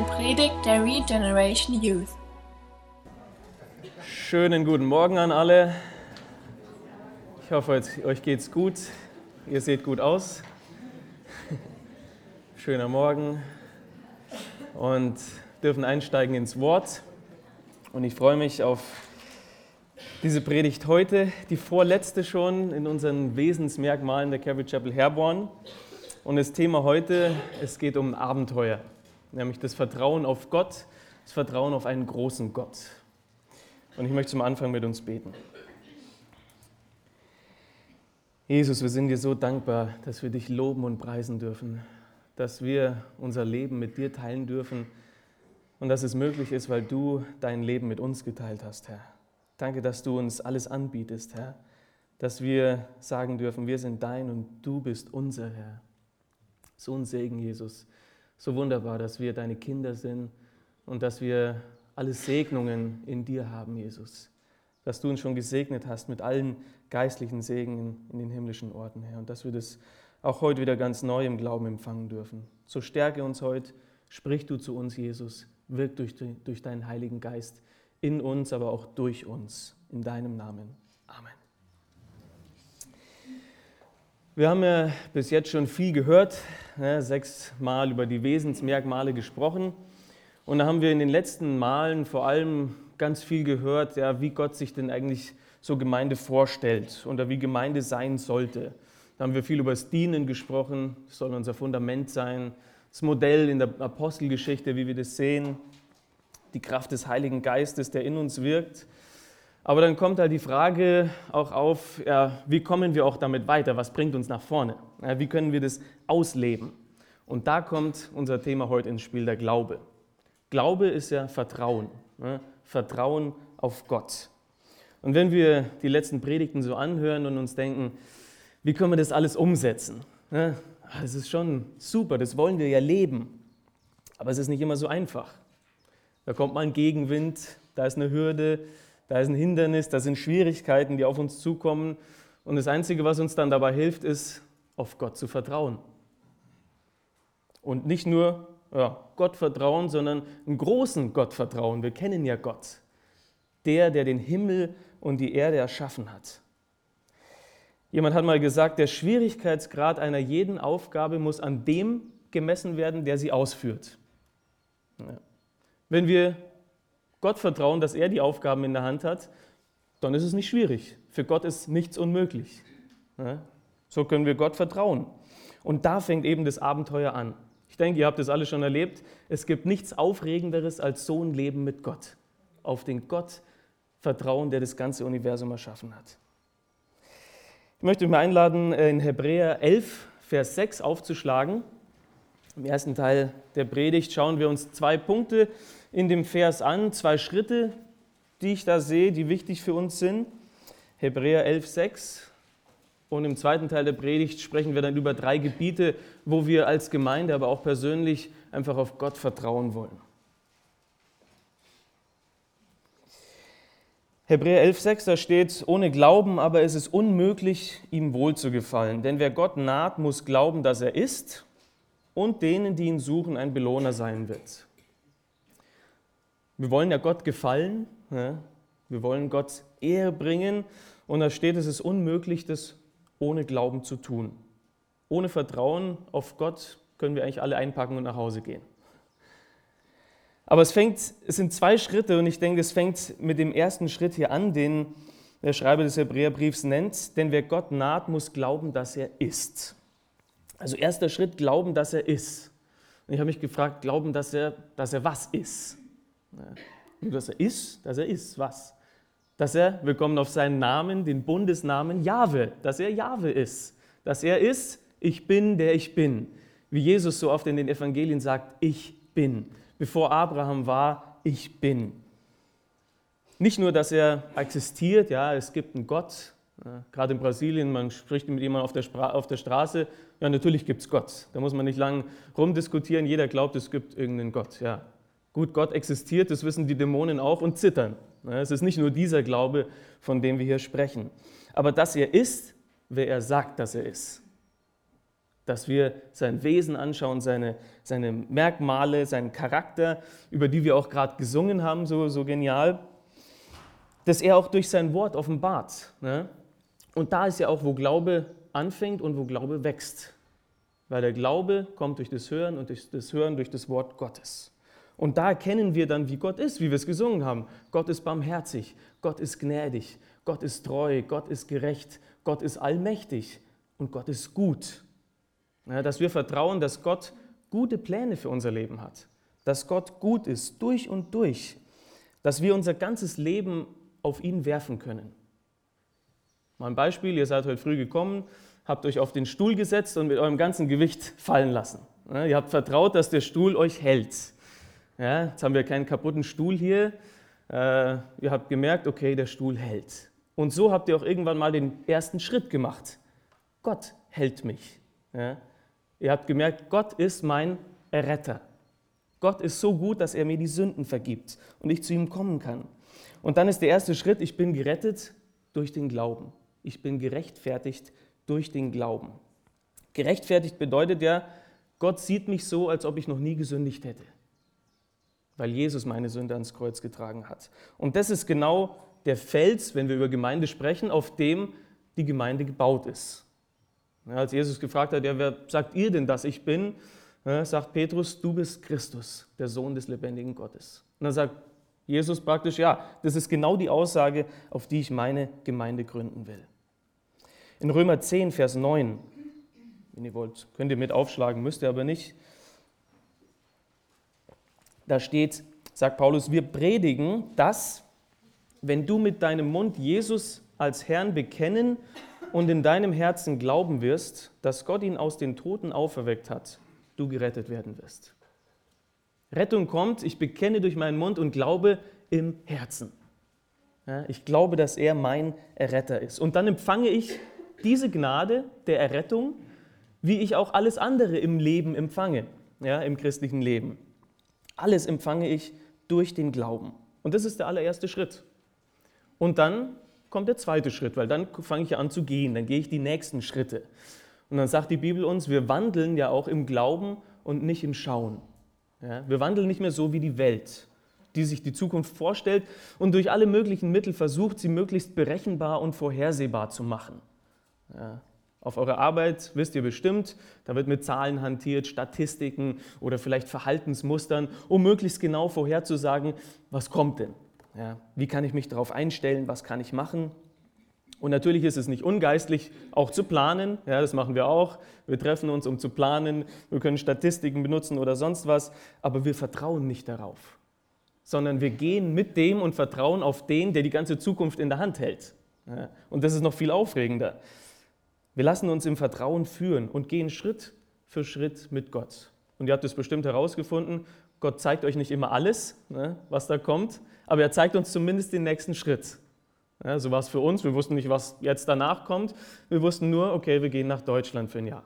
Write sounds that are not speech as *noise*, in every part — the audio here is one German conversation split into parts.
eine Predigt der Regeneration Youth. Schönen guten Morgen an alle. Ich hoffe, euch geht's gut. Ihr seht gut aus. *laughs* Schöner Morgen und dürfen einsteigen ins Wort. Und ich freue mich auf diese Predigt heute, die vorletzte schon in unseren Wesensmerkmalen der Calvary Chapel Herborn. Und das Thema heute, es geht um Abenteuer, nämlich das Vertrauen auf Gott, das Vertrauen auf einen großen Gott. Und ich möchte zum Anfang mit uns beten. Jesus, wir sind dir so dankbar, dass wir dich loben und preisen dürfen, dass wir unser Leben mit dir teilen dürfen und dass es möglich ist, weil du dein Leben mit uns geteilt hast, Herr. Danke, dass du uns alles anbietest, Herr, dass wir sagen dürfen, wir sind dein und du bist unser Herr. So ein Segen, Jesus. So wunderbar, dass wir deine Kinder sind und dass wir alle Segnungen in dir haben, Jesus. Dass du uns schon gesegnet hast mit allen geistlichen Segen in den himmlischen Orten, Herr. Und dass wir das auch heute wieder ganz neu im Glauben empfangen dürfen. So stärke uns heute, sprich du zu uns, Jesus, wirk durch, durch deinen Heiligen Geist in uns, aber auch durch uns. In deinem Namen. Amen. Wir haben ja bis jetzt schon viel gehört, ne, sechsmal über die Wesensmerkmale gesprochen. Und da haben wir in den letzten Malen vor allem ganz viel gehört, ja, wie Gott sich denn eigentlich so Gemeinde vorstellt oder wie Gemeinde sein sollte. Da haben wir viel über das Dienen gesprochen, das soll unser Fundament sein, das Modell in der Apostelgeschichte, wie wir das sehen, die Kraft des Heiligen Geistes, der in uns wirkt. Aber dann kommt halt die Frage auch auf, ja, wie kommen wir auch damit weiter? Was bringt uns nach vorne? Ja, wie können wir das ausleben? Und da kommt unser Thema heute ins Spiel, der Glaube. Glaube ist ja Vertrauen. Ne? Vertrauen auf Gott. Und wenn wir die letzten Predigten so anhören und uns denken, wie können wir das alles umsetzen? Ne? Das ist schon super, das wollen wir ja leben. Aber es ist nicht immer so einfach. Da kommt mal ein Gegenwind, da ist eine Hürde, da ist ein Hindernis, da sind Schwierigkeiten, die auf uns zukommen. Und das Einzige, was uns dann dabei hilft, ist, auf Gott zu vertrauen. Und nicht nur ja, Gott vertrauen, sondern einen großen Gott vertrauen. Wir kennen ja Gott. Der, der den Himmel und die Erde erschaffen hat. Jemand hat mal gesagt, der Schwierigkeitsgrad einer jeden Aufgabe muss an dem gemessen werden, der sie ausführt. Ja. Wenn wir Gott vertrauen, dass er die Aufgaben in der Hand hat, dann ist es nicht schwierig. Für Gott ist nichts unmöglich. So können wir Gott vertrauen. Und da fängt eben das Abenteuer an. Ich denke, ihr habt das alle schon erlebt. Es gibt nichts Aufregenderes als so ein Leben mit Gott. Auf den Gott vertrauen, der das ganze Universum erschaffen hat. Ich möchte mal einladen, äh, in Hebräer 11, Vers 6 aufzuschlagen. Im ersten Teil der Predigt schauen wir uns zwei Punkte in dem Vers an, zwei Schritte, die ich da sehe, die wichtig für uns sind. Hebräer 11, 6. Und im zweiten Teil der Predigt sprechen wir dann über drei Gebiete, wo wir als Gemeinde, aber auch persönlich einfach auf Gott vertrauen wollen. Hebräer 11,6, da steht, ohne Glauben aber ist es unmöglich, ihm wohlzugefallen. Denn wer Gott naht, muss glauben, dass er ist und denen, die ihn suchen, ein Belohner sein wird. Wir wollen ja Gott gefallen, wir wollen Gott Ehre bringen und da steht, es ist unmöglich, das ohne Glauben zu tun. Ohne Vertrauen auf Gott können wir eigentlich alle einpacken und nach Hause gehen. Aber es, fängt, es sind zwei Schritte und ich denke, es fängt mit dem ersten Schritt hier an, den der Schreiber des Hebräerbriefs nennt. Denn wer Gott naht, muss glauben, dass er ist. Also erster Schritt, glauben, dass er ist. Und ich habe mich gefragt, glauben, dass er, dass er was ist. Nur, dass er ist, dass er ist, was? Dass er, wir kommen auf seinen Namen, den Bundesnamen Jahwe, dass er Jahwe ist. Dass er ist, ich bin, der ich bin. Wie Jesus so oft in den Evangelien sagt, ich bin bevor Abraham war, ich bin. Nicht nur, dass er existiert, ja, es gibt einen Gott, gerade in Brasilien, man spricht mit jemandem auf der, auf der Straße, ja, natürlich gibt es Gott. Da muss man nicht lang rumdiskutieren, jeder glaubt, es gibt irgendeinen Gott. Ja. Gut, Gott existiert, das wissen die Dämonen auch und zittern. Es ist nicht nur dieser Glaube, von dem wir hier sprechen. Aber dass er ist, wer er sagt, dass er ist. dass wir sein Wesen anschauen, seine, seine Merkmale, seinen Charakter, über die wir auch gerade gesungen haben, so, so genial, dass er auch durch sein Wort offenbart. Ne? Und da ist ja auch, wo Glaube anfängt und wo Glaube wächst. Weil der Glaube kommt durch das Hören und durch das Hören durch das Wort Gottes. Und da erkennen wir dann, wie Gott ist, wie wir es gesungen haben. Gott ist barmherzig, Gott ist gnädig, Gott ist treu, Gott ist gerecht, Gott ist allmächtig und Gott ist gut. Ja, dass wir vertrauen, dass Gott gute Pläne für unser Leben hat, dass Gott gut ist durch und durch, dass wir unser ganzes Leben auf ihn werfen können. Mal ein Beispiel, ihr seid heute früh gekommen, habt euch auf den Stuhl gesetzt und mit eurem ganzen Gewicht fallen lassen. Ja, ihr habt vertraut, dass der Stuhl euch hält. Ja, jetzt haben wir keinen kaputten Stuhl hier. Äh, ihr habt gemerkt, okay, der Stuhl hält. Und so habt ihr auch irgendwann mal den ersten Schritt gemacht. Gott hält mich. Ja? Ihr habt gemerkt, Gott ist mein Erretter. Gott ist so gut, dass er mir die Sünden vergibt und ich zu ihm kommen kann. Und dann ist der erste Schritt, ich bin gerettet durch den Glauben. Ich bin gerechtfertigt durch den Glauben. Gerechtfertigt bedeutet ja, Gott sieht mich so, als ob ich noch nie gesündigt hätte, weil Jesus meine Sünde ans Kreuz getragen hat. Und das ist genau der Fels, wenn wir über Gemeinde sprechen, auf dem die Gemeinde gebaut ist. Ja, als Jesus gefragt hat, ja, wer sagt ihr denn, dass ich bin? Ja, sagt Petrus, du bist Christus, der Sohn des lebendigen Gottes. Und dann sagt Jesus praktisch, ja, das ist genau die Aussage, auf die ich meine Gemeinde gründen will. In Römer 10, Vers 9, wenn ihr wollt, könnt ihr mit aufschlagen, müsst ihr aber nicht. Da steht, sagt Paulus, wir predigen, dass, wenn du mit deinem Mund Jesus als Herrn bekennen und in deinem Herzen glauben wirst, dass Gott ihn aus den Toten auferweckt hat, du gerettet werden wirst. Rettung kommt, ich bekenne durch meinen Mund und glaube im Herzen. Ich glaube, dass er mein Erretter ist. Und dann empfange ich diese Gnade der Errettung, wie ich auch alles andere im Leben empfange, ja, im christlichen Leben. Alles empfange ich durch den Glauben. Und das ist der allererste Schritt. Und dann kommt der zweite Schritt, weil dann fange ich an zu gehen, dann gehe ich die nächsten Schritte. Und dann sagt die Bibel uns, wir wandeln ja auch im Glauben und nicht im Schauen. Ja, wir wandeln nicht mehr so wie die Welt, die sich die Zukunft vorstellt und durch alle möglichen Mittel versucht, sie möglichst berechenbar und vorhersehbar zu machen. Ja, auf eurer Arbeit wisst ihr bestimmt, da wird mit Zahlen hantiert, Statistiken oder vielleicht Verhaltensmustern, um möglichst genau vorherzusagen, was kommt denn. Ja, wie kann ich mich darauf einstellen? Was kann ich machen? Und natürlich ist es nicht ungeistlich, auch zu planen. Ja, das machen wir auch. Wir treffen uns, um zu planen. Wir können Statistiken benutzen oder sonst was. Aber wir vertrauen nicht darauf, sondern wir gehen mit dem und vertrauen auf den, der die ganze Zukunft in der Hand hält. Ja, und das ist noch viel aufregender. Wir lassen uns im Vertrauen führen und gehen Schritt für Schritt mit Gott. Und ihr habt es bestimmt herausgefunden, Gott zeigt euch nicht immer alles, ne, was da kommt, aber er zeigt uns zumindest den nächsten Schritt. Ja, so war es für uns. Wir wussten nicht, was jetzt danach kommt. Wir wussten nur, okay, wir gehen nach Deutschland für ein Jahr.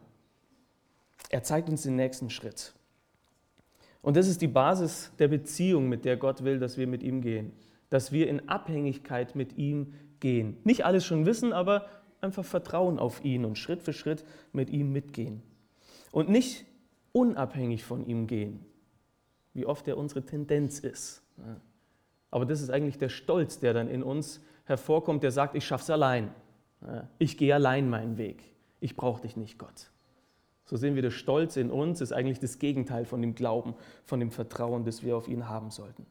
Er zeigt uns den nächsten Schritt. Und das ist die Basis der Beziehung, mit der Gott will, dass wir mit ihm gehen. Dass wir in Abhängigkeit mit ihm gehen. Nicht alles schon wissen, aber einfach vertrauen auf ihn und Schritt für Schritt mit ihm mitgehen. Und nicht unabhängig von ihm gehen, wie oft er unsere Tendenz ist. Aber das ist eigentlich der Stolz, der dann in uns hervorkommt, der sagt, ich schaff's allein. Ich gehe allein meinen Weg. Ich brauche dich nicht, Gott. So sehen wir, der Stolz in uns ist eigentlich das Gegenteil von dem Glauben, von dem Vertrauen, das wir auf ihn haben sollten.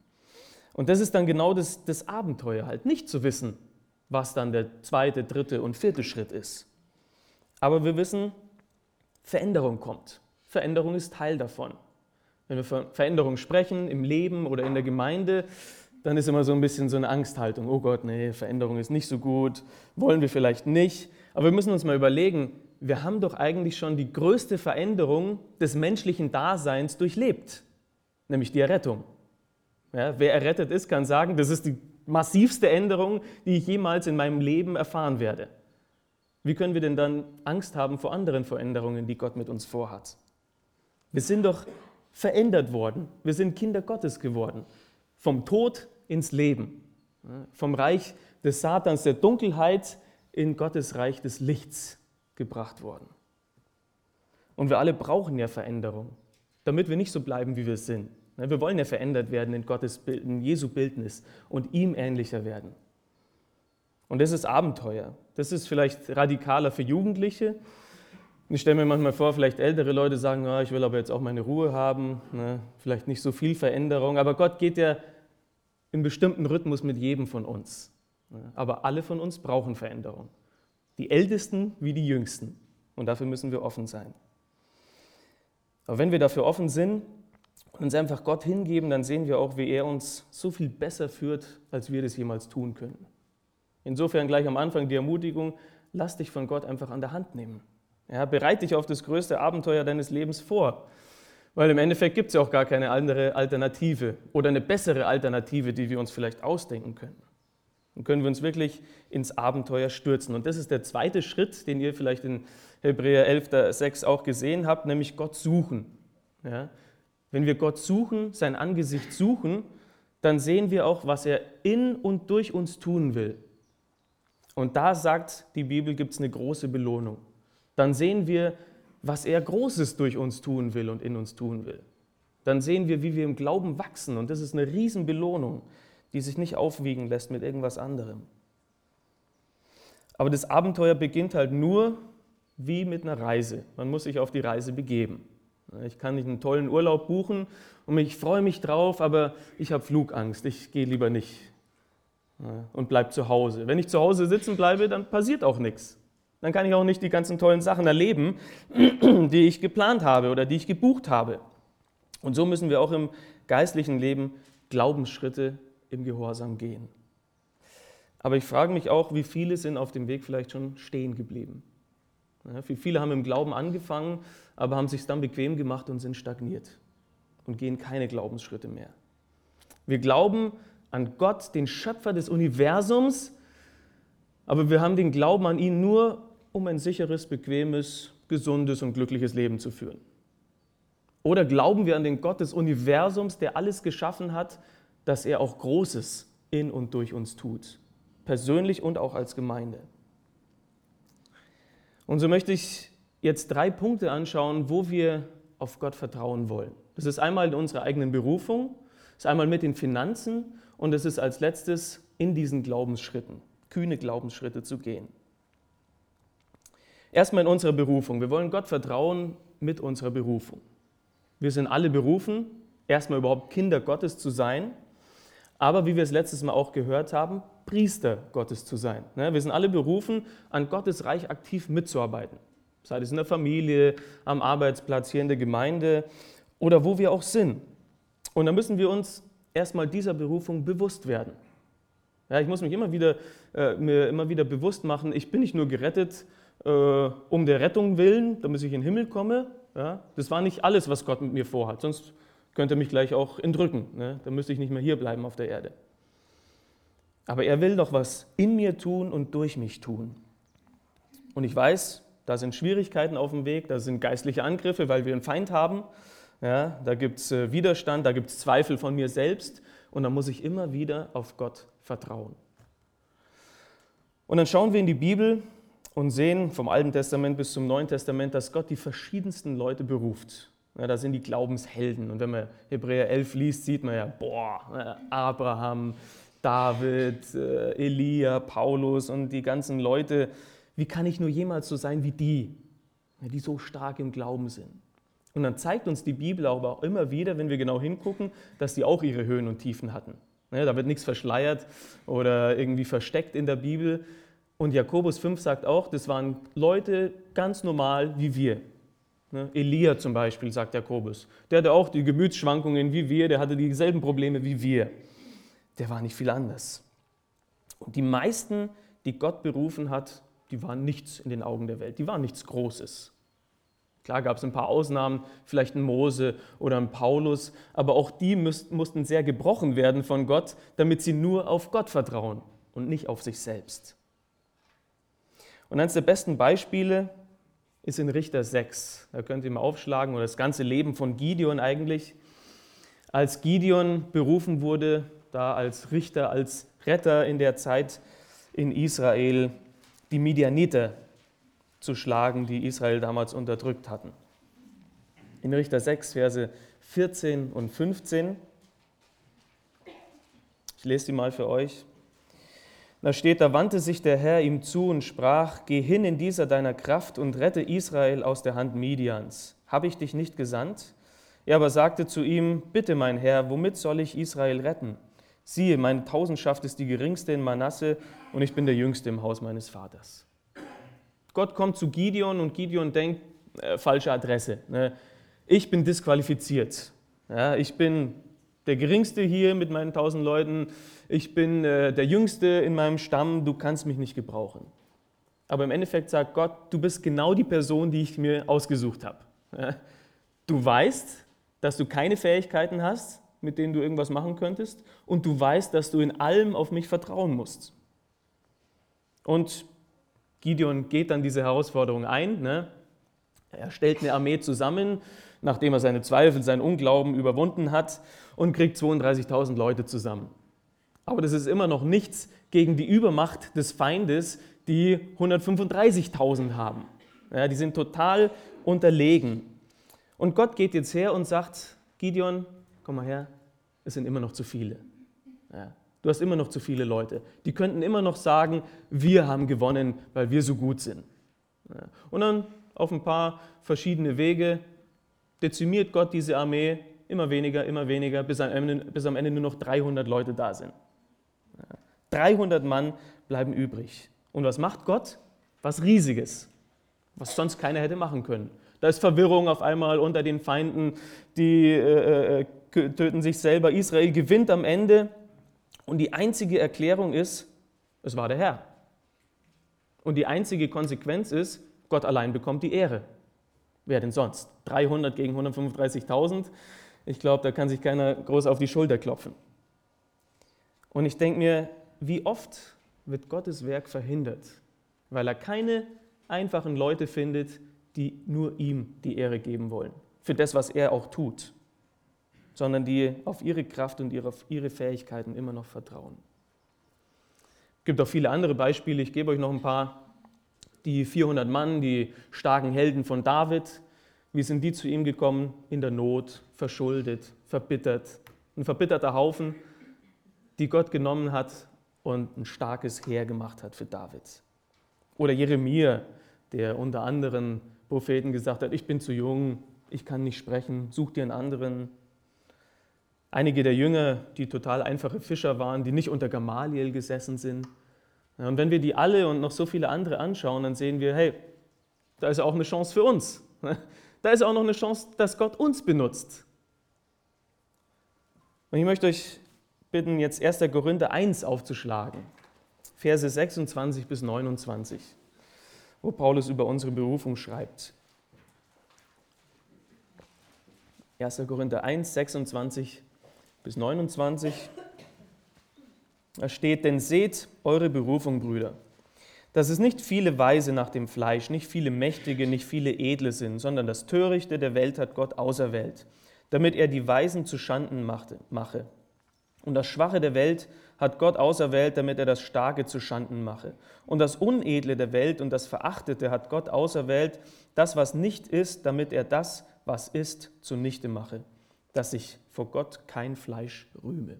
Und das ist dann genau das, das Abenteuer halt, nicht zu wissen, was dann der zweite, dritte und vierte Schritt ist. Aber wir wissen, Veränderung kommt. Veränderung ist Teil davon. Wenn wir von Veränderung sprechen im Leben oder in der Gemeinde, dann ist immer so ein bisschen so eine Angsthaltung. Oh Gott, nee, Veränderung ist nicht so gut, wollen wir vielleicht nicht. Aber wir müssen uns mal überlegen, wir haben doch eigentlich schon die größte Veränderung des menschlichen Daseins durchlebt, nämlich die Errettung. Ja, wer errettet ist, kann sagen, das ist die massivste Änderung, die ich jemals in meinem Leben erfahren werde. Wie können wir denn dann Angst haben vor anderen Veränderungen, die Gott mit uns vorhat? Wir sind doch verändert worden. Wir sind Kinder Gottes geworden. Vom Tod ins Leben. Vom Reich des Satans, der Dunkelheit, in Gottes Reich des Lichts gebracht worden. Und wir alle brauchen ja Veränderung, damit wir nicht so bleiben, wie wir sind. Wir wollen ja verändert werden in Gottes Bild, in Jesu Bildnis und ihm ähnlicher werden. Und das ist Abenteuer. Das ist vielleicht radikaler für Jugendliche. Ich stelle mir manchmal vor, vielleicht ältere Leute sagen, ja, ich will aber jetzt auch meine Ruhe haben, ne? vielleicht nicht so viel Veränderung. Aber Gott geht ja im bestimmten Rhythmus mit jedem von uns. Ne? Aber alle von uns brauchen Veränderung. Die Ältesten wie die Jüngsten. Und dafür müssen wir offen sein. Aber wenn wir dafür offen sind und uns einfach Gott hingeben, dann sehen wir auch, wie er uns so viel besser führt, als wir das jemals tun können. Insofern gleich am Anfang die Ermutigung, lass dich von Gott einfach an der Hand nehmen. Ja, bereite dich auf das größte Abenteuer deines Lebens vor. Weil im Endeffekt gibt es ja auch gar keine andere Alternative oder eine bessere Alternative, die wir uns vielleicht ausdenken können. Dann können wir uns wirklich ins Abenteuer stürzen. Und das ist der zweite Schritt, den ihr vielleicht in Hebräer 11, 6 auch gesehen habt, nämlich Gott suchen. Ja? Wenn wir Gott suchen, sein Angesicht suchen, dann sehen wir auch, was er in und durch uns tun will. Und da sagt die Bibel, gibt es eine große Belohnung. Dann sehen wir, was er Großes durch uns tun will und in uns tun will. Dann sehen wir, wie wir im Glauben wachsen. Und das ist eine Riesenbelohnung, die sich nicht aufwiegen lässt mit irgendwas anderem. Aber das Abenteuer beginnt halt nur wie mit einer Reise. Man muss sich auf die Reise begeben. Ich kann nicht einen tollen Urlaub buchen und ich freue mich drauf, aber ich habe Flugangst. Ich gehe lieber nicht und bleibe zu Hause. Wenn ich zu Hause sitzen bleibe, dann passiert auch nichts. Dann kann ich auch nicht die ganzen tollen Sachen erleben, *clears throat* die ich geplant habe oder die ich gebucht habe. Und so müssen wir auch im geistlichen Leben Glaubensschritte im Gehorsam gehen. Aber ich frage mich auch, wie viele sind auf dem Weg vielleicht schon stehen geblieben. Ja, viele haben im Glauben angefangen, aber haben sich dann bequem gemacht und sind stagniert und gehen keine Glaubensschritte mehr. Wir glauben, an Gott, den Schöpfer des Universums, aber wir haben den Glauben an ihn nur, um ein sicheres, bequemes, gesundes und glückliches Leben zu führen. Oder glauben wir an den Gott des Universums, der alles geschaffen hat, dass er auch Großes in und durch uns tut, persönlich und auch als Gemeinde. Und so möchte ich jetzt drei Punkte anschauen, wo wir auf Gott vertrauen wollen. Das ist einmal in unserer eigenen Berufung, das ist einmal mit den Finanzen und es ist als letztes in diesen Glaubensschritten, kühne Glaubensschritte zu gehen. Erstmal in unserer Berufung. Wir wollen Gott vertrauen mit unserer Berufung. Wir sind alle berufen, erstmal überhaupt Kinder Gottes zu sein, aber wie wir es letztes Mal auch gehört haben, Priester Gottes zu sein. Ne, wir sind alle berufen, an Gottes Reich aktiv mitzuarbeiten. Sei es in der Familie, am Arbeitsplatz, hier in der Gemeinde oder wo wir auch sind. Und da müssen wir uns erstmal dieser Berufung bewusst werden. Ja, ich muss mich immer wieder, äh, mir immer wieder bewusst machen, ich bin nicht nur gerettet äh, um der Rettung willen, damit ich in den Himmel komme. Ja, das war nicht alles, was Gott mit mir vorhat, sonst könnte mich gleich auch entrücken. Ne? Dann müsste ich nicht mehr hier bleiben auf der Erde. Aber er will doch was in mir tun und durch mich tun. Und ich weiß, da sind Schwierigkeiten auf dem Weg, da sind geistliche Angriffe, weil wir einen Feind haben. Ja, da gibt es äh, Widerstand, da gibt es Zweifel von mir selbst und da muss ich immer wieder auf Gott vertrauen. Und dann schauen wir in die Bibel und sehen vom Alten Testament bis zum Neuen Testament, dass Gott die verschiedensten Leute beruft. Ja, da sind die Glaubenshelden. Und wenn man Hebräer 11 liest, sieht man ja, boah, äh, Abraham, David, äh, Elia, Paulus und die ganzen Leute. Wie kann ich nur jemals so sein wie die, die so stark im Glauben sind? Und dann zeigt uns die Bibel aber auch immer wieder, wenn wir genau hingucken, dass sie auch ihre Höhen und Tiefen hatten. Da wird nichts verschleiert oder irgendwie versteckt in der Bibel. Und Jakobus 5 sagt auch, das waren Leute ganz normal wie wir. Ne, Elia zum Beispiel, sagt Jakobus. Der hatte auch die Gemütsschwankungen wie wir, der hatte dieselben Probleme wie wir. Der war nicht viel anders. Und die meisten, die Gott berufen hat, die waren nichts in den Augen der Welt. Die waren nichts Großes. Klar gab es ein paar Ausnahmen, vielleicht ein Mose oder ein Paulus, aber auch die mussten sehr gebrochen werden von Gott, damit sie nur auf Gott vertrauen und nicht auf sich selbst. Und eines der besten Beispiele ist in Richter 6. Da könnt ihr mal aufschlagen, oder das ganze Leben von Gideon eigentlich. Als Gideon berufen wurde, da als Richter, als Retter in der Zeit in Israel, die Midianiter zu schlagen, die Israel damals unterdrückt hatten. in Richter 6, Verse 14 und 15. Ich lese die mal für euch. Da steht, da wandte sich der Herr ihm zu und sprach, Geh hin in dieser deiner Kraft und rette Israel aus der Hand Midians. Habe ich dich nicht gesandt? Er aber sagte zu ihm, Bitte, mein Herr, womit soll ich Israel retten? Siehe, meine Tausendschaft ist die geringste in Manasse und ich bin der Jüngste im Haus meines Vaters. Gott kommt zu Gideon und Gideon denkt, äh, falsche Adresse. Ne? Ich bin disqualifiziert. Ja, ich bin der Geringste hier mit meinen tausend Leuten. Ich bin äh, der Jüngste in meinem Stamm. Du kannst mich nicht gebrauchen. Aber im Endeffekt sagt Gott, du bist genau die Person, die ich mir ausgesucht habe. Du weißt, dass du keine Fähigkeiten hast, mit denen du irgendwas machen könntest, und du weißt, dass du in allem auf mich vertrauen musst. Und Gideon geht dann diese Herausforderung ein. Ne? Er stellt eine Armee zusammen, nachdem er seine Zweifel, seinen Unglauben überwunden hat, und kriegt 32.000 Leute zusammen. Aber das ist immer noch nichts gegen die Übermacht des Feindes, die 135.000 haben. Ja, die sind total unterlegen. Und Gott geht jetzt her und sagt, Gideon, komm mal her, es sind immer noch zu viele. Ja, du hast immer noch zu viele Leute. Die könnten immer noch sagen, wir haben gewonnen, weil wir so gut sind. Ja, und dann auf ein paar verschiedene Wege dezimiert Gott diese Armee immer weniger, immer weniger, bis am Ende, bis am Ende nur noch 300 Leute da sind. Ja, 300 Mann bleiben übrig. Und was macht Gott? Was Riesiges, was sonst keiner hätte machen können. Da ist Verwirrung auf einmal unter den Feinden, die äh, äh, töten sich selber. Israel gewinnt am Ende und die einzige Erklärung ist, es war der Herr. Und die einzige Konsequenz ist, Gott allein bekommt die Ehre. Wer denn sonst? 300 gegen 135.000. Ich glaube, da kann sich keiner groß auf die Schulter klopfen. Und ich denke mir, wie oft wird Gottes Werk verhindert, weil er keine einfachen Leute findet, die nur ihm die Ehre geben wollen, für das, was er auch tut, sondern die auf ihre Kraft und ihre, ihre Fähigkeiten immer noch vertrauen. Es gibt auch viele andere Beispiele, ich gebe euch noch ein paar. Die 400 Mann, die starken Helden von David, wie sind die zu ihm gekommen? In der Not, verschuldet, verbittert. Ein verbitterter Haufen, die Gott genommen hat und ein starkes Heer gemacht hat für David. Oder Jeremia, der unter anderem Propheten gesagt hat, ich bin zu jung, ich kann nicht sprechen, such dir einen anderen. Einige der Jünger, die total einfache Fischer waren, die nicht unter Gamaliel gesessen sind. Und wenn wir die alle und noch so viele andere anschauen, dann sehen wir, hey, da ist auch eine Chance für uns. Da ist auch noch eine Chance, dass Gott uns benutzt. Und ich möchte euch bitten, jetzt 1. Korinther 1 aufzuschlagen, Verse 26 bis 29 wo Paulus über unsere Berufung schreibt. 1. Korinther 1, 26 bis 29. Da steht, denn seht eure Berufung, Brüder, dass es nicht viele Weise nach dem Fleisch, nicht viele Mächtige, nicht viele Edle sind, sondern das Törichte der Welt hat Gott auserwählt, damit er die Weisen zu Schanden mache. Und das Schwache der Welt hat Gott auserwählt, damit er das Starke zu Schanden mache. Und das Unedle der Welt und das Verachtete hat Gott auserwählt, das, was nicht ist, damit er das, was ist, zunichte mache, dass sich vor Gott kein Fleisch rühme.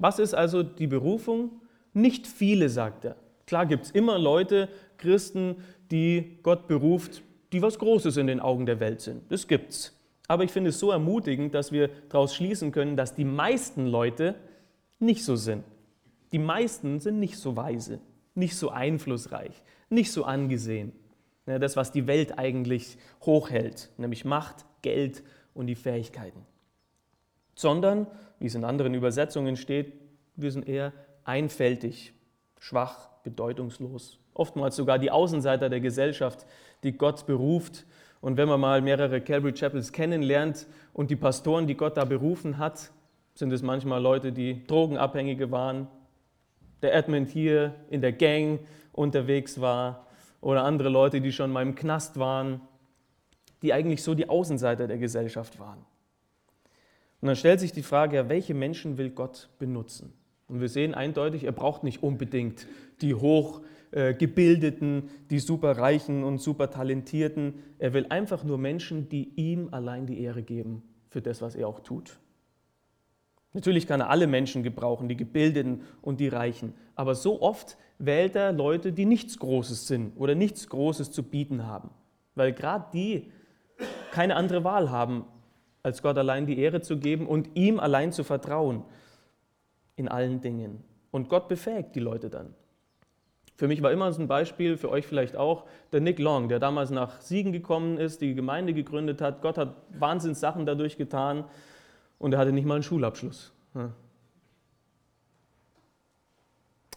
Was ist also die Berufung? Nicht viele, sagt er. Klar gibt es immer Leute, Christen, die Gott beruft, die was Großes in den Augen der Welt sind. Das gibt's. Aber ich finde es so ermutigend, dass wir daraus schließen können, dass die meisten Leute nicht so sind. Die meisten sind nicht so weise, nicht so einflussreich, nicht so angesehen. Das, was die Welt eigentlich hochhält, nämlich Macht, Geld und die Fähigkeiten. Sondern, wie es in anderen Übersetzungen steht, wir sind eher einfältig, schwach, bedeutungslos. Oftmals sogar die Außenseiter der Gesellschaft, die Gott beruft. Und wenn man mal mehrere Calvary Chapels kennenlernt und die Pastoren, die Gott da berufen hat, sind es manchmal Leute, die Drogenabhängige waren, der Edmund hier in der Gang unterwegs war oder andere Leute, die schon mal im Knast waren, die eigentlich so die Außenseiter der Gesellschaft waren. Und dann stellt sich die Frage, welche Menschen will Gott benutzen? Und wir sehen eindeutig, er braucht nicht unbedingt die hoch äh, Gebildeten, die Superreichen und Supertalentierten. Er will einfach nur Menschen, die ihm allein die Ehre geben für das, was er auch tut. Natürlich kann er alle Menschen gebrauchen, die Gebildeten und die Reichen. Aber so oft wählt er Leute, die nichts Großes sind oder nichts Großes zu bieten haben. Weil gerade die keine andere Wahl haben, als Gott allein die Ehre zu geben und ihm allein zu vertrauen in allen Dingen. Und Gott befähigt die Leute dann. Für mich war immer so ein Beispiel, für euch vielleicht auch, der Nick Long, der damals nach Siegen gekommen ist, die Gemeinde gegründet hat. Gott hat Wahnsinns Sachen dadurch getan und er hatte nicht mal einen Schulabschluss.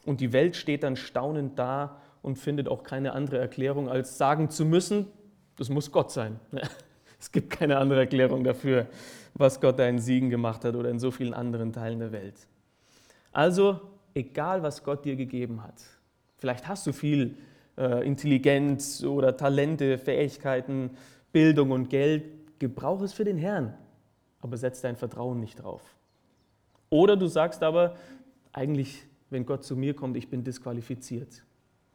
Und die Welt steht dann staunend da und findet auch keine andere Erklärung, als sagen zu müssen, das muss Gott sein. Es gibt keine andere Erklärung dafür, was Gott da in Siegen gemacht hat oder in so vielen anderen Teilen der Welt. Also, egal was Gott dir gegeben hat, vielleicht hast du viel äh, Intelligenz oder Talente, Fähigkeiten, Bildung und Geld, gebrauch es für den Herrn, aber setz dein Vertrauen nicht drauf. Oder du sagst aber, eigentlich, wenn Gott zu mir kommt, ich bin disqualifiziert.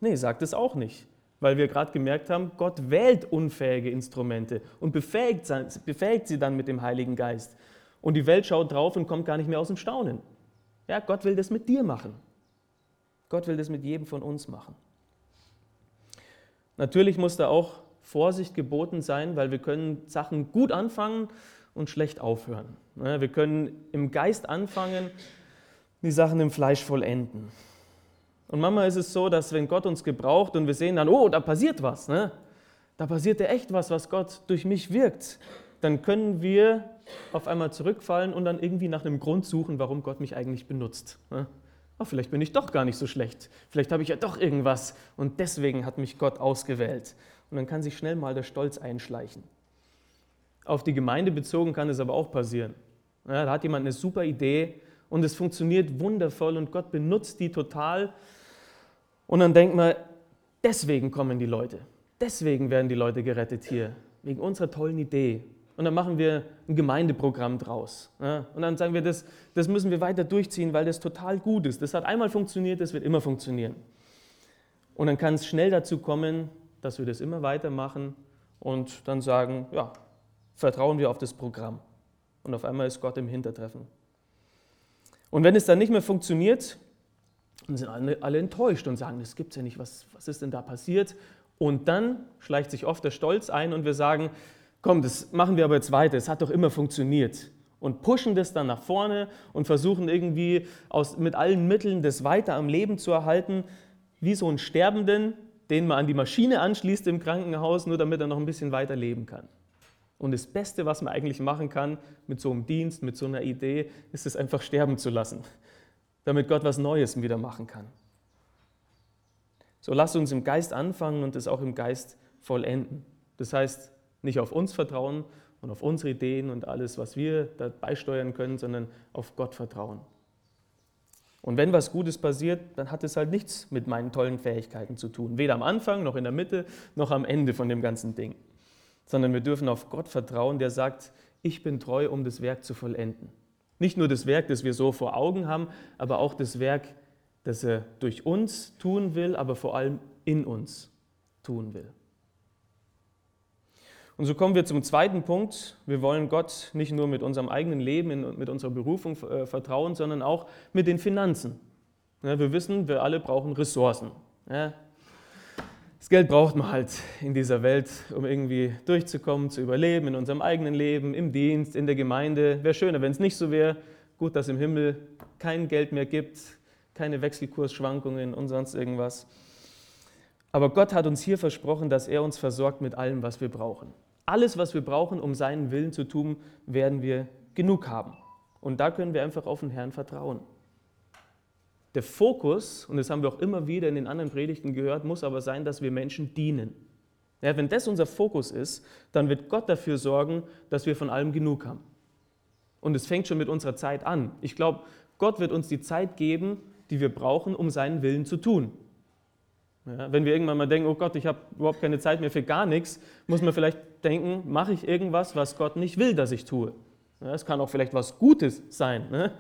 Nee, sag das auch nicht weil wir gerade gemerkt haben, Gott wählt unfähige Instrumente und befähigt, befähigt, sie dann mit dem Heiligen Geist. Und die Welt schaut drauf und kommt gar nicht mehr aus dem Staunen. Ja, Gott will das mit dir machen. Gott will das mit jedem von uns machen. Natürlich muss da auch Vorsicht geboten sein, weil wir können Sachen gut anfangen und schlecht aufhören. Wir können im Geist anfangen, die Sachen im Fleisch vollenden. Und manchmal ist es so, dass wenn Gott uns gebraucht und wir sehen dann, oh, da passiert was, ne? da passiert ja echt was, was Gott durch mich wirkt, dann können wir auf einmal zurückfallen und dann irgendwie nach einem Grund suchen, warum Gott mich eigentlich benutzt. Ne? Oh, vielleicht bin ich doch gar nicht so schlecht. Vielleicht habe ich ja doch irgendwas und deswegen hat mich Gott ausgewählt. Und dann kann sich schnell mal der Stolz einschleichen. Auf die Gemeinde bezogen kann es aber auch passieren. Ja, da hat jemand eine super Idee und es funktioniert wundervoll und Gott benutzt die total und dann denkt man, deswegen kommen die Leute. Deswegen werden die Leute gerettet hier. Wegen unserer tollen Idee. Und dann machen wir ein Gemeindeprogramm draus. Ja? Und dann sagen wir, das, das müssen wir weiter durchziehen, weil das total gut ist. Das hat einmal funktioniert, das wird immer funktionieren. Und dann kann es schnell dazu kommen, dass wir das immer weitermachen und dann sagen, ja, vertrauen wir auf das Programm. Und auf einmal ist Gott im Hintertreffen. Und wenn es dann nicht mehr funktioniert, und sind alle, alle enttäuscht und sagen, das gibt es ja nicht, was, was ist denn da passiert? Und dann schleicht sich oft der Stolz ein und wir sagen, komm, das machen wir aber jetzt weiter, es hat doch immer funktioniert. Und pushen das dann nach vorne und versuchen irgendwie aus, mit allen Mitteln das weiter am Leben zu erhalten, wie so einen Sterbenden, den man an die Maschine anschließt im Krankenhaus, nur damit er noch ein bisschen weiter leben kann. Und das Beste, was man eigentlich machen kann mit so einem Dienst, mit so einer Idee, ist es einfach sterben zu lassen damit Gott was Neues wieder machen kann. So lasst uns im Geist anfangen und es auch im Geist vollenden. Das heißt, nicht auf uns vertrauen und auf unsere Ideen und alles, was wir da beisteuern können, sondern auf Gott vertrauen. Und wenn was Gutes passiert, dann hat es halt nichts mit meinen tollen Fähigkeiten zu tun. Weder am Anfang, noch in der Mitte, noch am Ende von dem ganzen Ding. Sondern wir dürfen auf Gott vertrauen, der sagt, ich bin treu, um das Werk zu vollenden. Nicht nur das Werk, das wir so vor Augen haben, aber auch das Werk, das er durch uns tun will, aber vor allem in uns tun will. Und so kommen wir zum zweiten Punkt. Wir wollen Gott nicht nur mit unserem eigenen Leben und mit unserer Berufung äh, vertrauen, sondern auch mit den Finanzen. wir wissen, wir alle brauchen Ressourcen. Das Geld braucht man halt in dieser Welt, um irgendwie durchzukommen, zu überleben, in unserem eigenen Leben, im Dienst, in der Gemeinde. Wäre schöner, wenn es nicht so wäre. Gut, dass im Himmel kein Geld mehr gibt, keine Wechselkursschwankungen und sonst irgendwas. Aber Gott hat uns hier versprochen, dass er uns versorgt mit allem, was wir brauchen. Alles, was wir brauchen, um seinen Willen zu tun, werden wir genug haben. Und da können wir einfach auf den Herrn vertrauen. Der Fokus, und das haben wir auch immer wieder in den anderen Predigten gehört, muss aber sein, dass wir Menschen dienen. Ja, wenn das unser Fokus ist, dann wird Gott dafür sorgen, dass wir von allem genug haben. Und es fängt schon mit unserer Zeit an. Ich glaube, Gott wird uns die Zeit geben, die wir brauchen, um seinen Willen zu tun. Ja, wenn wir irgendwann mal denken, oh Gott, ich habe überhaupt keine Zeit mehr für gar nichts, muss man vielleicht denken, mache ich irgendwas, was Gott nicht will, dass ich tue. Es ja, kann auch vielleicht was Gutes sein. Ne?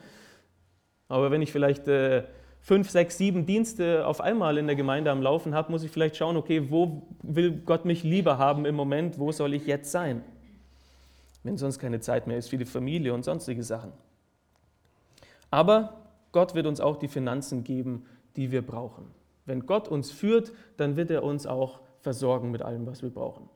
Aber wenn ich vielleicht äh, fünf, sechs, sieben Dienste auf einmal in der Gemeinde am Laufen habe, muss ich vielleicht schauen, okay, wo will Gott mich lieber haben im Moment, wo soll ich jetzt sein? Wenn sonst keine Zeit mehr ist für die Familie und sonstige Sachen. Aber Gott wird uns auch die Finanzen geben, die wir brauchen. Wenn Gott uns führt, dann wird er uns auch versorgen mit allem, was wir brauchen.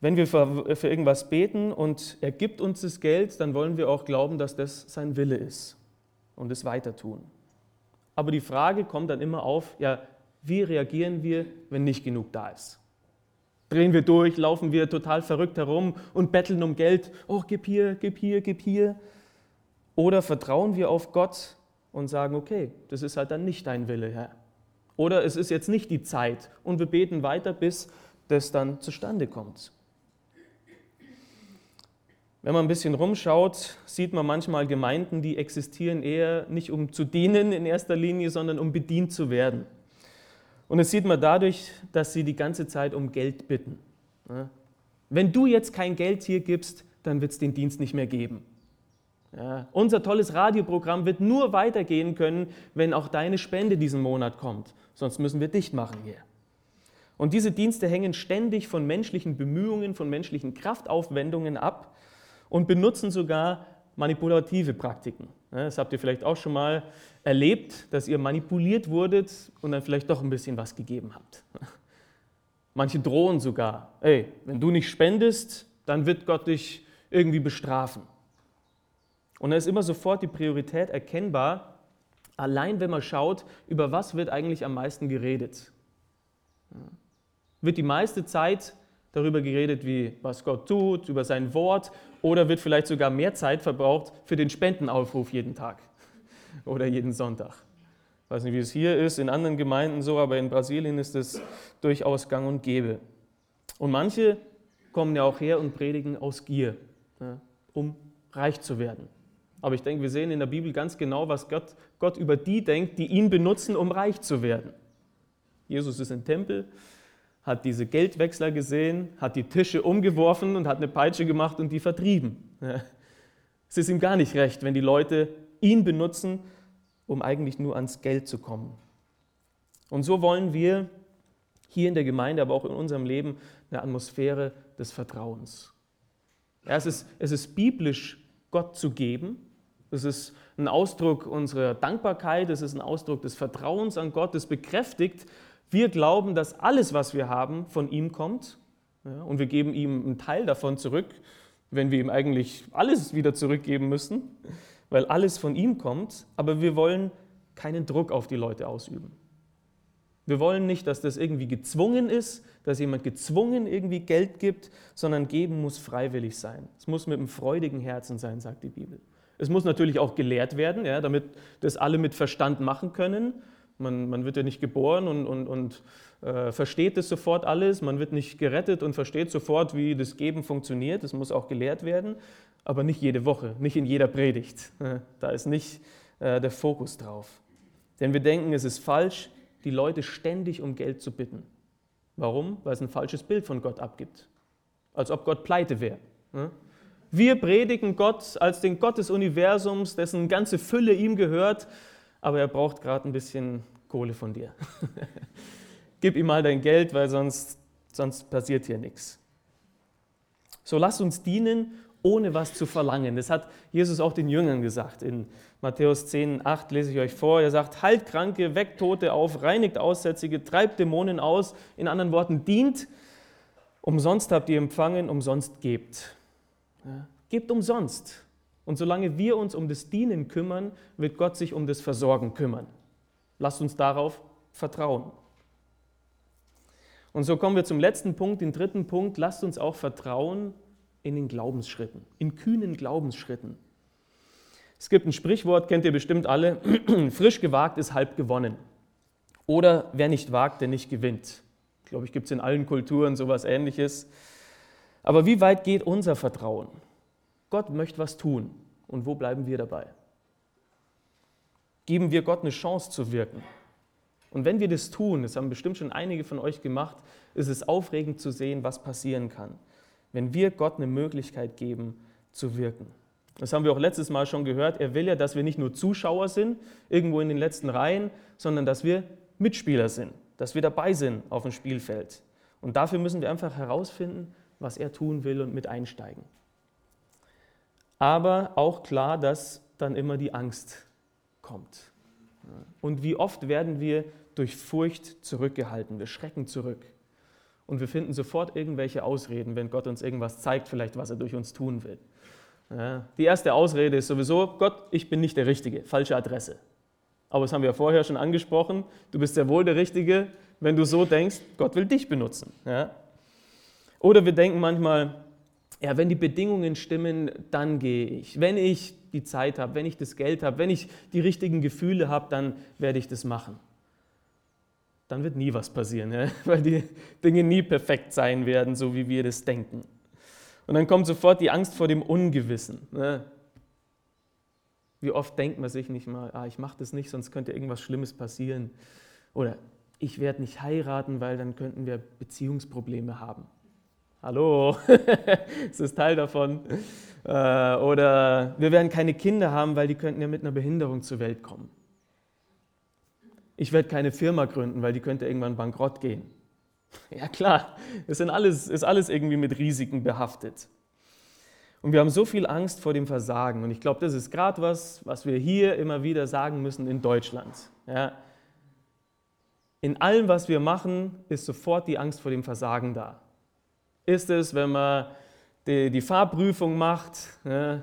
Wenn wir für, irgendwas beten und er gibt uns das Geld, dann wollen wir auch glauben, dass das sein Wille ist und es weiter tun. Aber die Frage kommt dann immer auf, ja, wie reagieren wir, wenn nicht genug da ist? Drehen wir durch, laufen wir total verrückt herum und betteln um Geld, oh, gib hier, gib hier, gib hier. Oder vertrauen wir auf Gott und sagen, okay, das ist halt dann nicht dein Wille, Herr. Oder es ist jetzt nicht die Zeit und wir beten weiter, bis das dann zustande kommt. Wenn man ein bisschen rumschaut, sieht man manchmal Gemeinden, die existieren eher nicht um zu dienen in erster Linie, sondern um bedient zu werden. Und das sieht man dadurch, dass sie die ganze Zeit um Geld bitten. Wenn du jetzt kein Geld hier gibst, dann wird es den Dienst nicht mehr geben. Ja, unser tolles Radioprogramm wird nur weitergehen können, wenn auch deine Spende diesen Monat kommt. Sonst müssen wir dicht machen hier. Und diese Dienste hängen ständig von menschlichen Bemühungen, von menschlichen Kraftaufwendungen ab und benutzen sogar manipulative Praktiken. Das habt ihr vielleicht auch schon mal erlebt, dass ihr manipuliert wurdet und dann vielleicht doch ein bisschen was gegeben habt. *laughs* Manche drohen sogar, ey, wenn du nicht spendest, dann wird Gott dich irgendwie bestrafen. Und da ist immer sofort die Priorität erkennbar, allein wenn man schaut, über was wird eigentlich am meisten geredet. Wird die meiste Zeit darüber geredet, wie was Gott tut, über sein Wort, oder wird vielleicht sogar mehr Zeit verbraucht für den Spendenaufruf jeden Tag *laughs* oder jeden Sonntag. Ich weiß nicht, wie es hier ist, in anderen Gemeinden so, aber in Brasilien ist es durchaus gang und gäbe. Und manche kommen ja auch her und predigen aus Gier, um reich zu werden. Aber ich denke, wir sehen in der Bibel ganz genau, was Gott, Gott über die denkt, die ihn benutzen, um reich zu werden. Jesus ist im Tempel, hat diese Geldwechsler gesehen, hat die Tische umgeworfen und hat eine Peitsche gemacht und die vertrieben. Es ist ihm gar nicht recht, wenn die Leute ihn benutzen, um eigentlich nur ans Geld zu kommen. Und so wollen wir hier in der Gemeinde, aber auch in unserem Leben eine Atmosphäre des Vertrauens. Ja, es, ist, es ist biblisch, Gott zu geben. Es ist ein Ausdruck unserer Dankbarkeit, es ist ein Ausdruck des Vertrauens an Gott, es bekräftigt, wir glauben, dass alles, was wir haben, von ihm kommt ja, und wir geben ihm einen Teil davon zurück, wenn wir ihm eigentlich alles wieder zurückgeben müssen, weil alles von ihm kommt, aber wir wollen keinen Druck auf die Leute ausüben. Wir wollen nicht, dass das irgendwie gezwungen ist, dass jemand gezwungen irgendwie Geld gibt, sondern geben muss freiwillig sein. Es muss mit einem freudigen Herzen sein, sagt die Bibel. Es muss natürlich auch gelehrt werden, ja, damit das alle mit Verstand machen können man, man wird ja nicht geboren und, und, und äh, versteht das sofort alles. Man wird nicht gerettet und versteht sofort, wie das Geben funktioniert. Das muss auch gelehrt werden, aber nicht jede Woche, nicht in jeder Predigt. Da ist nicht äh, der Fokus drauf. Denn wir denken, es ist falsch, die Leute ständig um Geld zu bitten. Warum? Weil es ein falsches Bild von Gott abgibt. Als ob Gott pleite wäre. Wir predigen Gott als den Gott des Universums, dessen ganze Fülle ihm gehört aber er braucht gerade ein bisschen Kohle von dir. *laughs* Gib ihm mal dein Geld, weil sonst, sonst passiert hier nichts. So lass uns dienen, ohne was zu verlangen. Das hat Jesus auch den Jüngern gesagt. In Matthäus 10, 8 lese ich euch vor. Er sagt, heilt Kranke, weckt Tote auf, reinigt Aussätzige, treibt Dämonen aus. In anderen Worten, dient. Umsonst habt ihr empfangen, umsonst gebt. Gebt umsonst. Und solange wir uns um das Dienen kümmern, wird Gott sich um das Versorgen kümmern. Lasst uns darauf vertrauen. Und so kommen wir zum letzten Punkt, den dritten Punkt. Lasst uns auch vertrauen in den Glaubensschritten, in kühnen Glaubensschritten. Es gibt ein Sprichwort, kennt ihr bestimmt alle, *clears throat* frisch gewagt ist halb gewonnen. Oder wer nicht wagt, der nicht gewinnt. Ich glaube, ich gibt es in allen Kulturen sowas ähnliches. Aber wie weit geht unser Vertrauen? Gott möchte was tun. Und wo bleiben wir dabei? Geben wir Gott eine Chance zu wirken. Und wenn wir das tun, das haben bestimmt schon einige von euch gemacht, ist es aufregend zu sehen, was passieren kann, wenn wir Gott eine Möglichkeit geben zu wirken. Das haben wir auch letztes Mal schon gehört. Er will ja, dass wir nicht nur Zuschauer sind, irgendwo in den letzten Reihen, sondern dass wir Mitspieler sind, dass wir dabei sind auf dem Spielfeld. Und dafür müssen wir einfach herausfinden, was er tun will und mit einsteigen. Aber auch klar, dass dann immer die Angst kommt. Und wie oft werden wir durch Furcht zurückgehalten, wir schrecken zurück. Und wir finden sofort irgendwelche Ausreden, wenn Gott uns irgendwas zeigt, vielleicht was er durch uns tun will. Die erste Ausrede ist sowieso, Gott, ich bin nicht der Richtige, falsche Adresse. Aber das haben wir ja vorher schon angesprochen, du bist sehr wohl der Richtige, wenn du so denkst, Gott will dich benutzen. Ja? Oder wir denken manchmal, ja, wenn die Bedingungen stimmen, dann gehe ich. Wenn ich die Zeit habe, wenn ich das Geld habe, wenn ich die richtigen Gefühle habe, dann werde ich das machen. Dann wird nie was passieren, ja? *laughs* weil die Dinge nie perfekt sein werden, so wie wir das denken. Und dann kommt sofort die Angst vor dem Ungewissen. Ne? Wie oft denkt man sich nicht mal, ah, ich mache das nicht, sonst könnte irgendwas Schlimmes passieren. Oder ich werde nicht heiraten, weil dann könnten wir Beziehungsprobleme haben. Hallo, *laughs* es ist Teil davon. Äh, oder wir werden keine Kinder haben, weil die könnten ja mit einer Behinderung zur Welt kommen. Ich werde keine Firma gründen, weil die könnte irgendwann bankrott gehen. *laughs* Ja klar, es sind alles, ist alles irgendwie mit Risiken behaftet. Und wir haben so viel Angst vor dem Versagen. Und ich glaube, das ist gerade was, was wir hier immer wieder sagen müssen in Deutschland. Ja. In allem, was wir machen, ist sofort die Angst vor dem Versagen da. Ist es, wenn man die, die Fahrprüfung macht, ja,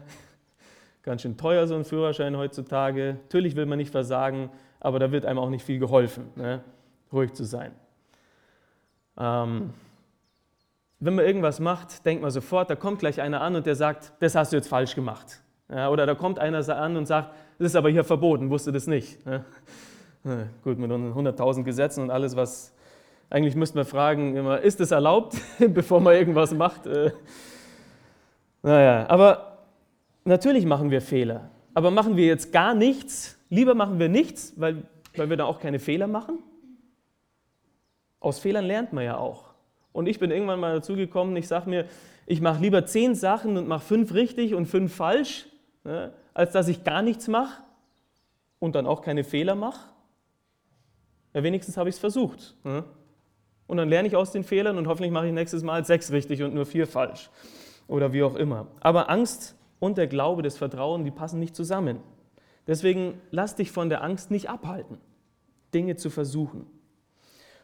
*laughs* ganz schön teuer so ein Führerschein heutzutage. Natürlich will man nicht versagen, aber da wird einem auch nicht viel geholfen, ne, ruhig zu sein. Ähm, wenn man irgendwas macht, denkt man sofort, da kommt gleich einer an und der sagt, das hast du jetzt falsch gemacht. Ja, oder da kommt einer an und sagt, das ist aber hier verboten, wusste das nicht. *laughs* Ja. Gut, mit 100.000 Gesetzen und alles, was eigentlich müsste man fragen, immer, ist es erlaubt, *laughs* bevor man irgendwas macht? Äh, naja, aber natürlich machen wir Fehler. Aber machen wir jetzt gar nichts? Lieber machen wir nichts, weil, weil wir da auch keine Fehler machen? Aus Fehlern lernt man ja auch. Und ich bin irgendwann mal dazu gekommen, ich sage mir, ich mache lieber zehn Sachen und mache fünf richtig und fünf falsch, ne, als dass ich gar nichts mache und dann auch keine Fehler mache. Ja, wenigstens habe ich es versucht. Ne? Und dann lerne ich aus den Fehlern und hoffentlich mache ich nächstes Mal sechs richtig und nur vier falsch. Oder wie auch immer. Aber Angst und der Glaube, das Vertrauen, die passen nicht zusammen. Deswegen lass dich von der Angst nicht abhalten, Dinge zu versuchen.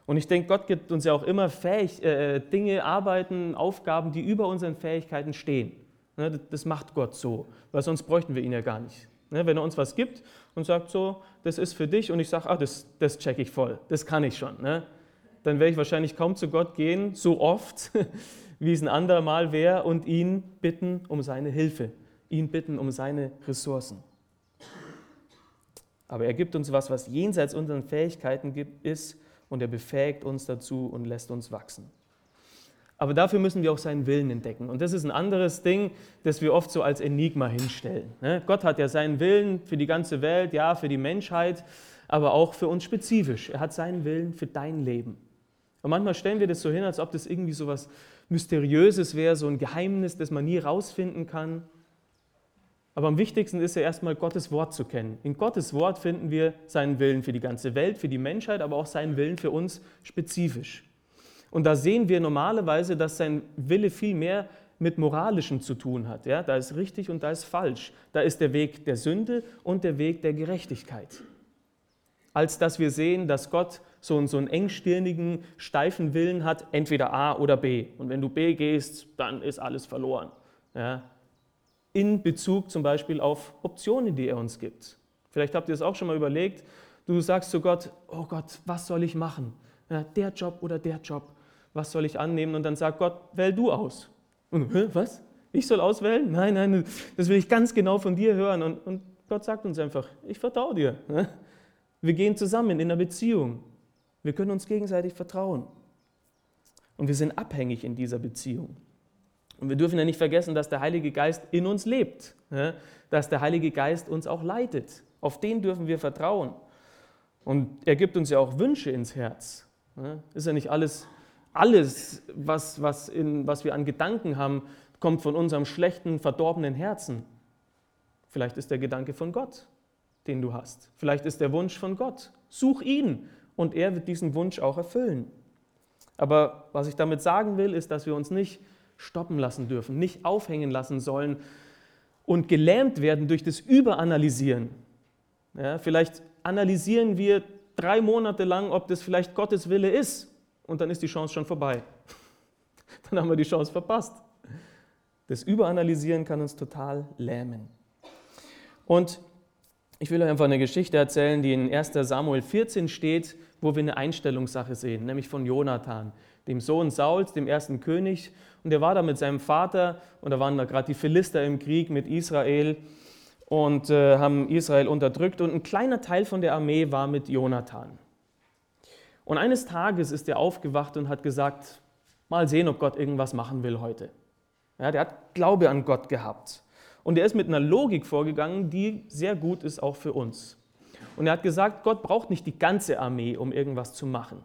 Und ich denke, Gott gibt uns ja auch immer Fähig, äh, Dinge, Arbeiten, Aufgaben, die über unseren Fähigkeiten stehen. Ne, das macht Gott so, weil sonst bräuchten wir ihn ja gar nicht. Ne, wenn er uns was gibt und sagt so, das ist für dich und ich sage, ah, das, das check ich voll, das kann ich schon, ne, dann werde ich wahrscheinlich kaum zu Gott gehen, so oft, *laughs* wie es ein andermal wäre und ihn bitten um seine Hilfe, ihn bitten um seine Ressourcen. Aber er gibt uns was, was jenseits unseren Fähigkeiten gibt, ist, und er befähigt uns dazu und lässt uns wachsen. Aber dafür müssen wir auch seinen Willen entdecken. Und das ist ein anderes Ding, das wir oft so als Enigma hinstellen. Ne? Gott hat ja seinen Willen für die ganze Welt, ja, für die Menschheit, aber auch für uns spezifisch. Er hat seinen Willen für dein Leben. Und manchmal stellen wir das so hin, als ob das irgendwie so was Mysteriöses wäre, so ein Geheimnis, das man nie rausfinden kann. Aber am wichtigsten ist ja erstmal Gottes Wort zu kennen. In Gottes Wort finden wir seinen Willen für die ganze Welt, für die Menschheit, aber auch seinen Willen für uns spezifisch. Und da sehen wir normalerweise, dass sein Wille viel mehr mit Moralischem zu tun hat. Ja? Da ist richtig und da ist falsch. Da ist der Weg der Sünde und der Weg der Gerechtigkeit. Als dass wir sehen, dass Gott so einen, so einen engstirnigen, steifen Willen hat, entweder A oder B. Und wenn du B gehst, dann ist alles verloren. Ja? in Bezug zum Beispiel auf Optionen, die er uns gibt. Vielleicht habt ihr es auch schon mal überlegt, du sagst zu Gott, oh Gott, was soll ich machen? Ja, der Job oder der Job, was soll ich annehmen? Und dann sagt Gott, wähl du aus. Und, was? Ich soll auswählen? Nein, nein, das will ich ganz genau von dir hören. Und, und Gott sagt uns einfach, ich vertraue dir. Wir gehen zusammen in einer Beziehung. Wir können uns gegenseitig vertrauen. Und wir sind abhängig in dieser Beziehung. Und wir dürfen ja nicht vergessen, dass der Heilige Geist in uns lebt, dass der Heilige Geist uns auch leitet. Auf den dürfen wir vertrauen. Und er gibt uns ja auch Wünsche ins Herz. Ist ja nicht alles, alles was, was, in, was wir an Gedanken haben, kommt von unserem schlechten, verdorbenen Herzen. Vielleicht ist der Gedanke von Gott, den du hast. Vielleicht ist der Wunsch von Gott. Such ihn und er wird diesen Wunsch auch erfüllen. Aber was ich damit sagen will, ist, dass wir uns nicht stoppen lassen dürfen, nicht aufhängen lassen sollen und gelähmt werden durch das Überanalysieren. Ja, vielleicht analysieren wir drei Monate lang, ob das vielleicht Gottes Wille ist und dann ist die Chance schon vorbei. *laughs* Dann haben wir die Chance verpasst. Das Überanalysieren kann uns total lähmen. Und ich will euch einfach eine Geschichte erzählen, die in 1 Samuel 14 steht, wo wir eine Einstellungssache sehen, nämlich von Jonathan, dem Sohn Sauls, dem ersten König. Und er war da mit seinem Vater und da waren da gerade die Philister im Krieg mit Israel und äh, haben Israel unterdrückt. Und ein kleiner Teil von der Armee war mit Jonathan. Und eines Tages ist er aufgewacht und hat gesagt, mal sehen, ob Gott irgendwas machen will heute. Ja, der hat Glaube an Gott gehabt. Und er ist mit einer Logik vorgegangen, die sehr gut ist auch für uns. Und er hat gesagt, Gott braucht nicht die ganze Armee, um irgendwas zu machen.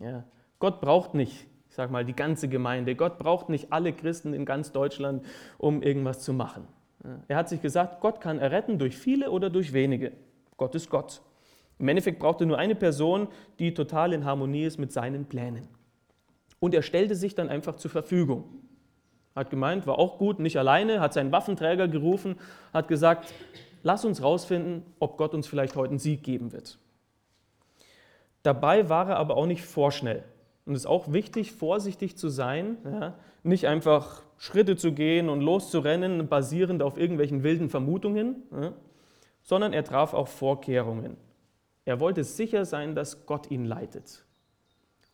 Ja, Gott braucht nicht, ich sage mal, die ganze Gemeinde. Gott braucht nicht alle Christen in ganz Deutschland, um irgendwas zu machen. Er hat sich gesagt, Gott kann erretten durch viele oder durch wenige. Gott ist Gott. Im Endeffekt braucht er nur eine Person, die total in Harmonie ist mit seinen Plänen. Und er stellte sich dann einfach zur Verfügung. Hat gemeint, war auch gut, nicht alleine, hat seinen Waffenträger gerufen, hat gesagt, lass uns rausfinden, ob Gott uns vielleicht heute einen Sieg geben wird. Dabei war er aber auch nicht vorschnell. Und es ist auch wichtig, vorsichtig zu sein, ja, nicht einfach Schritte zu gehen und loszurennen, basierend auf irgendwelchen wilden Vermutungen, ja, sondern er traf auch Vorkehrungen. Er wollte sicher sein, dass Gott ihn leitet.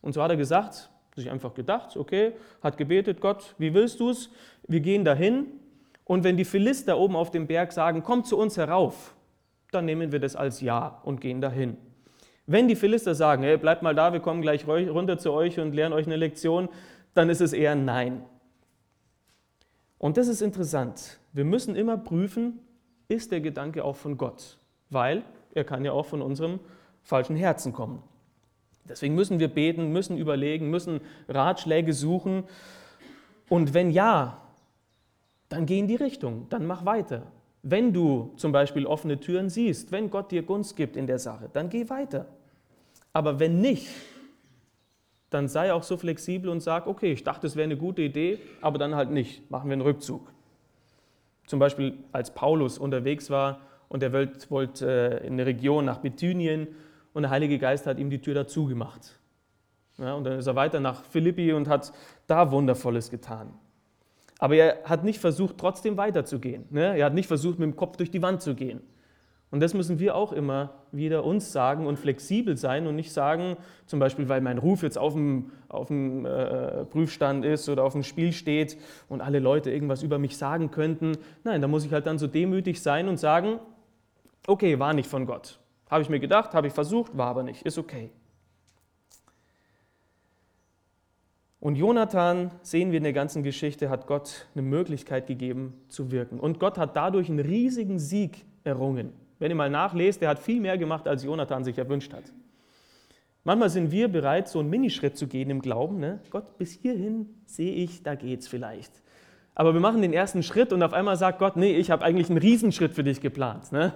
Und so hat er gesagt, sich einfach gedacht, okay, hat gebetet, Gott, wie willst du es? Wir gehen dahin und wenn die Philister oben auf dem Berg sagen, komm zu uns herauf, dann nehmen wir das als Ja und gehen dahin. Wenn die Philister sagen, hey, bleibt mal da, wir kommen gleich runter zu euch und lernen euch eine Lektion, dann ist es eher Nein. Und das ist interessant. Wir müssen immer prüfen, ist der Gedanke auch von Gott? Weil er kann ja auch von unserem falschen Herzen kommen. Deswegen müssen wir beten, müssen überlegen, müssen Ratschläge suchen. Und wenn ja, dann geh in die Richtung, dann mach weiter. Wenn du zum Beispiel offene Türen siehst, wenn Gott dir Gunst gibt in der Sache, dann geh weiter. Aber wenn nicht, dann sei auch so flexibel und sag, okay, ich dachte, es wäre eine gute Idee, aber dann halt nicht, machen wir einen Rückzug. Zum Beispiel als Paulus unterwegs war und er wollte äh, in eine Region nach Bithynien und der Heilige Geist hat ihm die Tür dazu gemacht. Ja, und dann ist er weiter nach Philippi und hat da Wundervolles getan. Aber er hat nicht versucht, trotzdem weiterzugehen. Ne? Er hat nicht versucht, mit dem Kopf durch die Wand zu gehen. Und das müssen wir auch immer wieder uns sagen und flexibel sein und nicht sagen, zum Beispiel, weil mein Ruf jetzt auf dem, auf dem äh, Prüfstand ist oder auf dem Spiel steht und alle Leute irgendwas über mich sagen könnten. Nein, da muss ich halt dann so demütig sein und sagen, okay, war nicht von Gott. Habe ich mir gedacht, habe ich versucht, war aber nicht, ist okay. Und Jonathan, sehen wir in der ganzen Geschichte, hat Gott eine Möglichkeit gegeben zu wirken. Und Gott hat dadurch einen riesigen Sieg errungen. Wenn ihr mal nachlest, er hat viel mehr gemacht, als Jonathan sich erwünscht hat. Manchmal sind wir bereit, so einen Minischritt zu gehen im Glauben. Ne? Gott, bis hierhin sehe ich, da geht's vielleicht. Aber wir machen den ersten Schritt und auf einmal sagt Gott, nee, ich habe eigentlich einen Riesenschritt für dich geplant. Ne?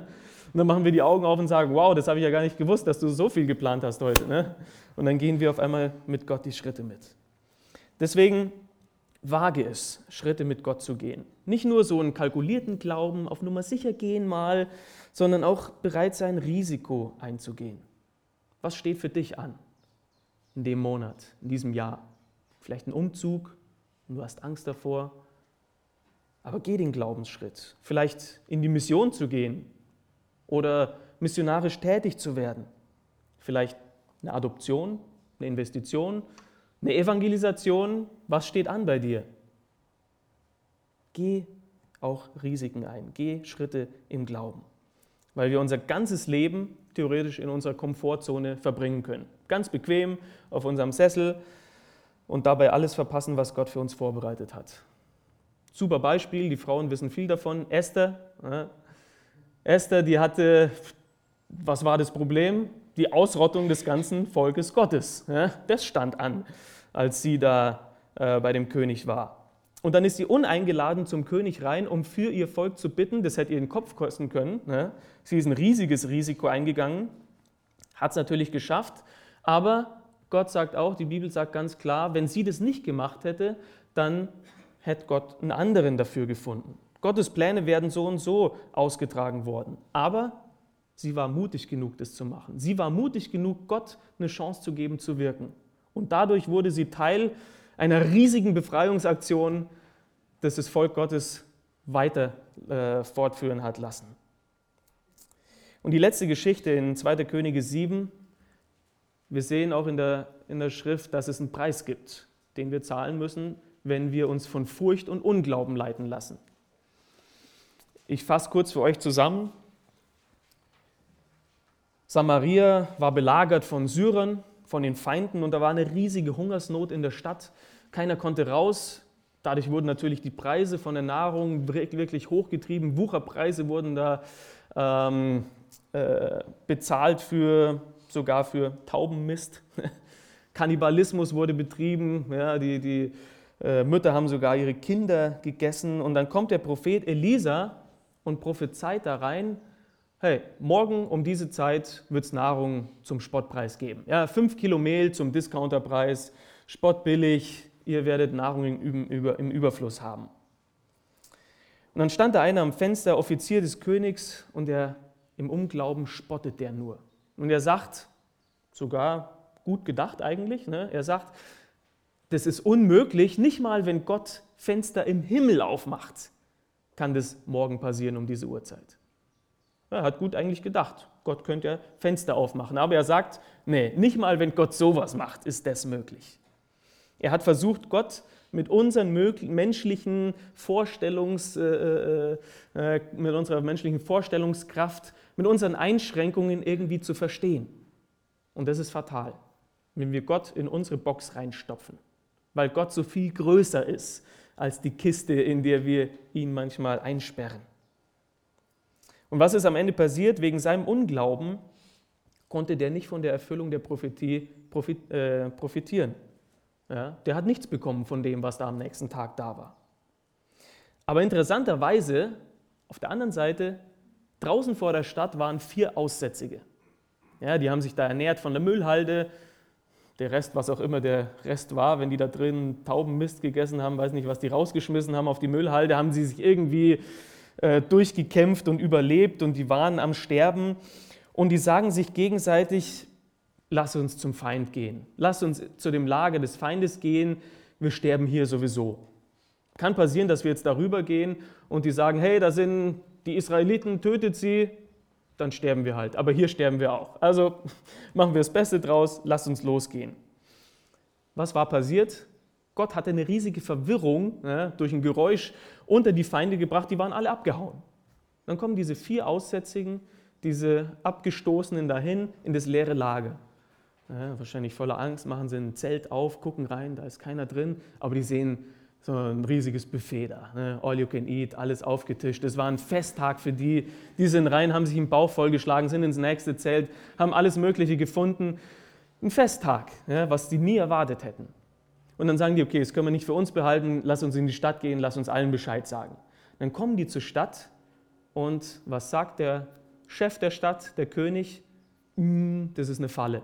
Und dann machen wir die Augen auf und sagen, wow, das habe ich ja gar nicht gewusst, dass du so viel geplant hast heute. Ne? Und dann gehen wir auf einmal mit Gott die Schritte mit. Deswegen wage es, Schritte mit Gott zu gehen. Nicht nur so einen kalkulierten Glauben, auf Nummer sicher gehen mal, sondern auch bereit sein, Risiko einzugehen. Was steht für dich an in dem Monat, in diesem Jahr? Vielleicht ein Umzug und du hast Angst davor. Aber geh den Glaubensschritt. Vielleicht in die Mission zu gehen oder missionarisch tätig zu werden. Vielleicht eine Adoption, eine Investition, eine Evangelisation, was steht an bei dir? Geh auch Risiken ein, geh Schritte im Glauben, weil wir unser ganzes Leben theoretisch in unserer Komfortzone verbringen können. Ganz bequem auf unserem Sessel und dabei alles verpassen, was Gott für uns vorbereitet hat. Super Beispiel, die Frauen wissen viel davon. Esther. Esther, die hatte, was war das Problem? die Ausrottung des ganzen Volkes Gottes. Ja, das stand an, als sie da äh, bei dem König war. Und dann ist sie uneingeladen zum König rein, um für ihr Volk zu bitten. Das hätte ihr den Kopf kosten können. Ne? Sie ist ein riesiges Risiko eingegangen, hat es natürlich geschafft. Aber Gott sagt auch, die Bibel sagt ganz klar, wenn sie das nicht gemacht hätte, dann hätte Gott einen anderen dafür gefunden. Gottes Pläne werden so und so ausgetragen worden. Aber sie war mutig genug, das zu machen. Sie war mutig genug, Gott eine Chance zu geben, zu wirken. Und dadurch wurde sie Teil einer riesigen Befreiungsaktion, das das Volk Gottes weiter äh, fortführen hat lassen. Und die letzte Geschichte in 2. Könige 7, wir sehen auch in der, in der Schrift, dass es einen Preis gibt, den wir zahlen müssen, wenn wir uns von Furcht und Unglauben leiten lassen. Ich fasse kurz für euch zusammen. Samaria war belagert von Syrern, von den Feinden und da war eine riesige Hungersnot in der Stadt. Keiner konnte raus. Dadurch wurden natürlich die Preise von der Nahrung wirklich hochgetrieben. Wucherpreise wurden da ähm, äh, bezahlt für sogar für Taubenmist. *laughs* Kannibalismus wurde betrieben. Ja, die, die äh, Mütter haben sogar ihre Kinder gegessen. Und dann kommt der Prophet Elisa und prophezeit da rein, hey, morgen um diese Zeit wird es Nahrung zum Spottpreis geben. Ja, fünf Kilo Mehl zum Discounterpreis, spottbillig, ihr werdet Nahrung im, im Überfluss haben. Und dann stand da einer am Fenster, Offizier des Königs, und er im Unglauben spottet der nur. Und er sagt, sogar gut gedacht eigentlich, ne? er sagt, das ist unmöglich, nicht mal wenn Gott Fenster im Himmel aufmacht, kann das morgen passieren um diese Uhrzeit. Er hat gut eigentlich gedacht, Gott könnte ja Fenster aufmachen, aber er sagt, nee, nicht mal wenn Gott sowas macht, ist das möglich. Er hat versucht, Gott mit unseren menschlichen Vorstellungs, äh, äh, äh, mit unserer menschlichen Vorstellungskraft, mit unseren Einschränkungen irgendwie zu verstehen. Und das ist fatal, wenn wir Gott in unsere Box reinstopfen weil Gott so viel größer ist als die Kiste, in der wir ihn manchmal einsperren. Und was ist am Ende passiert? Wegen seinem Unglauben konnte der nicht von der Erfüllung der Prophetie profit, äh, profitieren. Ja, der hat nichts bekommen von dem, was da am nächsten Tag da war. Aber interessanterweise, auf der anderen Seite, draußen vor der Stadt waren vier Aussätzige. Ja, die haben sich da ernährt von der Müllhalde, der Rest, was auch immer der Rest war, wenn die da drin Taubenmist gegessen haben, weiß nicht, was die rausgeschmissen haben auf die Müllhalde, haben sie sich irgendwie äh, durchgekämpft und überlebt und die waren am Sterben. Und die sagen sich gegenseitig, lass uns zum Feind gehen, lass uns zu dem Lager des Feindes gehen, wir sterben hier sowieso. Kann passieren, dass wir jetzt darüber gehen und die sagen, hey, da sind die Israeliten, tötet sie, dann sterben wir halt. Aber hier sterben wir auch. Also *laughs* machen wir das Beste draus, lasst uns losgehen. Was war passiert? Gott hatte eine riesige Verwirrung ja, durch ein Geräusch unter die Feinde gebracht, die waren alle abgehauen. Dann kommen diese vier Aussätzigen, diese Abgestoßenen dahin in das leere Lager. Ja, wahrscheinlich voller Angst, machen sie ein Zelt auf, gucken rein, da ist keiner drin, aber die sehen so ein riesiges Buffet da. Ne? All you can eat, alles aufgetischt. Es war ein Festtag für die. Die sind rein, haben sich im Bauch vollgeschlagen, sind ins nächste Zelt, haben alles Mögliche gefunden. Ein Festtag, ja, was die nie erwartet hätten. Und dann sagen die, okay, das können wir nicht für uns behalten, lass uns in die Stadt gehen, lass uns allen Bescheid sagen. Dann kommen die zur Stadt und was sagt der Chef der Stadt, der König? Mm, das ist eine Falle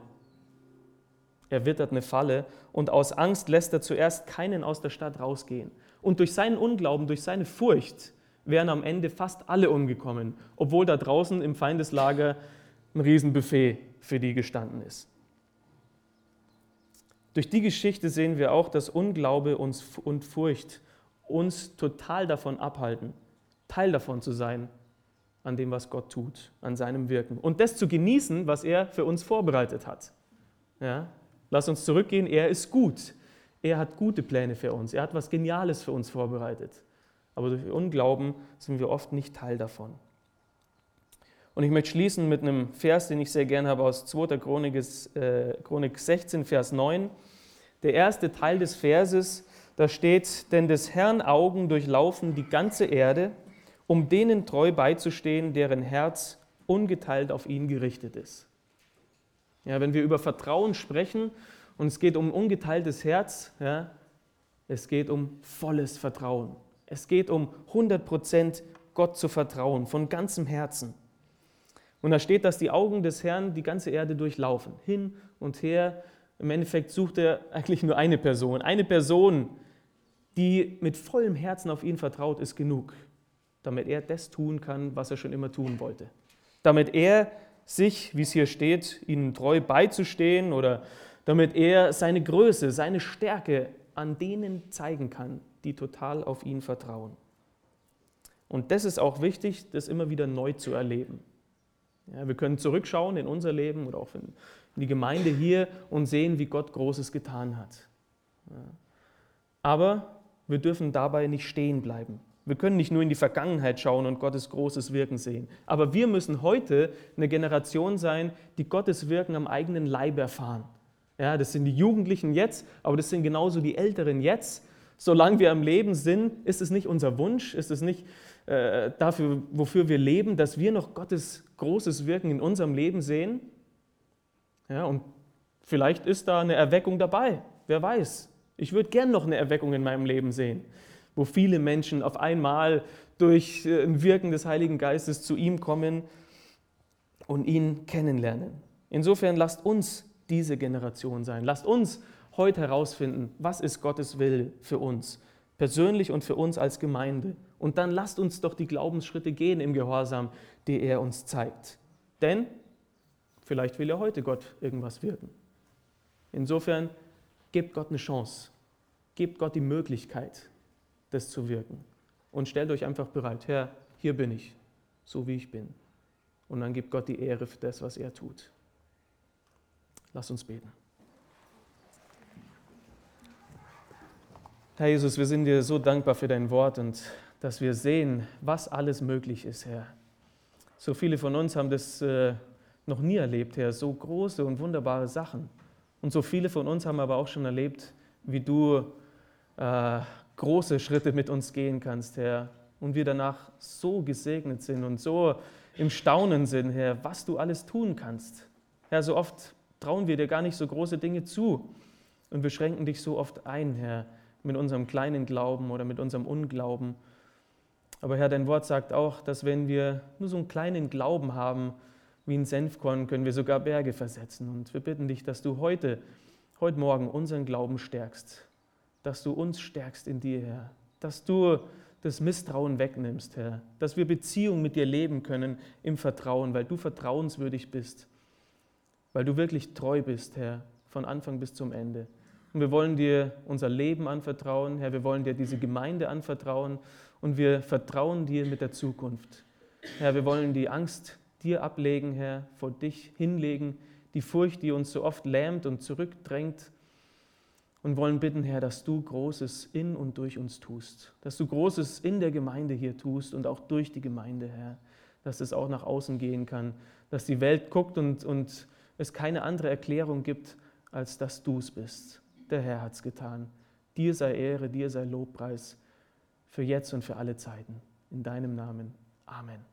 er wittert eine Falle und aus Angst lässt er zuerst keinen aus der Stadt rausgehen. Und durch seinen Unglauben, durch seine Furcht wären am Ende fast alle umgekommen, obwohl da draußen im Feindeslager ein Riesenbuffet für die gestanden ist. Durch die Geschichte sehen wir auch, dass Unglaube uns und Furcht uns total davon abhalten, Teil davon zu sein, an dem, was Gott tut, an seinem Wirken. Und das zu genießen, was er für uns vorbereitet hat. Ja? Lass uns zurückgehen, er ist gut. Er hat gute Pläne für uns. Er hat was Geniales für uns vorbereitet. Aber durch Unglauben sind wir oft nicht Teil davon. Und ich möchte schließen mit einem Vers, den ich sehr gerne habe aus 2. Chronik, äh, Chronik 16, Vers 9. Der erste Teil des Verses, da steht, denn des Herrn Augen durchlaufen die ganze Erde, um denen treu beizustehen, deren Herz ungeteilt auf ihn gerichtet ist. Ja, wenn wir über Vertrauen sprechen und es geht um ungeteiltes Herz, ja, Es geht um volles Vertrauen. Es geht um 100% Gott zu vertrauen, von ganzem Herzen. Und da steht, dass die Augen des Herrn die ganze Erde durchlaufen, hin und her. Im Endeffekt sucht er eigentlich nur eine Person. Eine Person, die mit vollem Herzen auf ihn vertraut, ist genug, damit er das tun kann, was er schon immer tun wollte. Damit er sich, wie es hier steht, ihnen treu beizustehen oder damit er seine Größe, seine Stärke an denen zeigen kann, die total auf ihn vertrauen. Und das ist auch wichtig, das immer wieder neu zu erleben. Ja, wir können zurückschauen in unser Leben oder auch in, die Gemeinde hier und sehen, wie Gott Großes getan hat. Ja. Aber wir dürfen dabei nicht stehen bleiben. Wir können nicht nur in die Vergangenheit schauen und Gottes großes Wirken sehen. Aber wir müssen heute eine Generation sein, die Gottes Wirken am eigenen Leib erfahren. Ja, das sind die Jugendlichen jetzt, aber das sind genauso die Älteren jetzt. Solange wir am Leben sind, ist es nicht unser Wunsch, ist es nicht äh, dafür, wofür wir leben, dass wir noch Gottes großes Wirken in unserem Leben sehen. Ja, und vielleicht ist da eine Erweckung dabei, wer weiß. Ich würde gern noch eine Erweckung in meinem Leben sehen, wo viele Menschen auf einmal durch äh, ein Wirken des Heiligen Geistes zu ihm kommen und ihn kennenlernen. Insofern lasst uns diese Generation sein. Lasst uns heute herausfinden, was ist Gottes Will für uns, persönlich und für uns als Gemeinde. Und dann lasst uns doch die Glaubensschritte gehen im Gehorsam, die er uns zeigt. Denn vielleicht will ja heute Gott irgendwas wirken. Insofern gebt Gott eine Chance, gebt Gott die Möglichkeit, das zu wirken. Und stellt euch einfach bereit, Herr, hier bin ich, so wie ich bin. Und dann gibt Gott die Ehre für das, was er tut. Lass uns beten. Herr Jesus, wir sind dir so dankbar für dein Wort und dass wir sehen, was alles möglich ist, Herr. So viele von uns haben das äh, noch nie erlebt, Herr, so große und wunderbare Sachen. Und so viele von uns haben aber auch schon erlebt, wie du äh, große Schritte mit uns gehen kannst, Herr. Und wir danach so gesegnet sind und so im Staunen sind, Herr, was du alles tun kannst. Herr, so oft trauen wir dir gar nicht so große Dinge zu. Und wir schränken dich so oft ein, Herr, mit unserem kleinen Glauben oder mit unserem Unglauben. Aber Herr, dein Wort sagt auch, dass wenn wir nur so einen kleinen Glauben haben, wie ein Senfkorn, können wir sogar Berge versetzen. Und wir bitten dich, dass du heute, heute Morgen unseren Glauben stärkst, dass du uns stärkst in dir, Herr, dass du das Misstrauen wegnimmst, Herr, dass wir Beziehung mit dir leben können im Vertrauen, weil du vertrauenswürdig bist. Weil du wirklich treu bist, Herr, von Anfang bis zum Ende. Und wir wollen dir unser Leben anvertrauen, Herr, wir wollen dir diese Gemeinde anvertrauen. Und wir vertrauen dir mit der Zukunft. Herr, wir wollen die Angst dir ablegen, Herr, vor dich hinlegen, die Furcht, die uns so oft lähmt und zurückdrängt und wollen bitten, Herr, dass du Großes in und durch uns tust, dass du Großes in der Gemeinde hier tust und auch durch die Gemeinde, Herr, dass es auch nach außen gehen kann, dass die Welt guckt und, und es keine andere Erklärung gibt, als dass du es bist. Der Herr hat es getan. Dir sei Ehre, dir sei Lobpreis für jetzt und für alle Zeiten. In deinem Namen. Amen.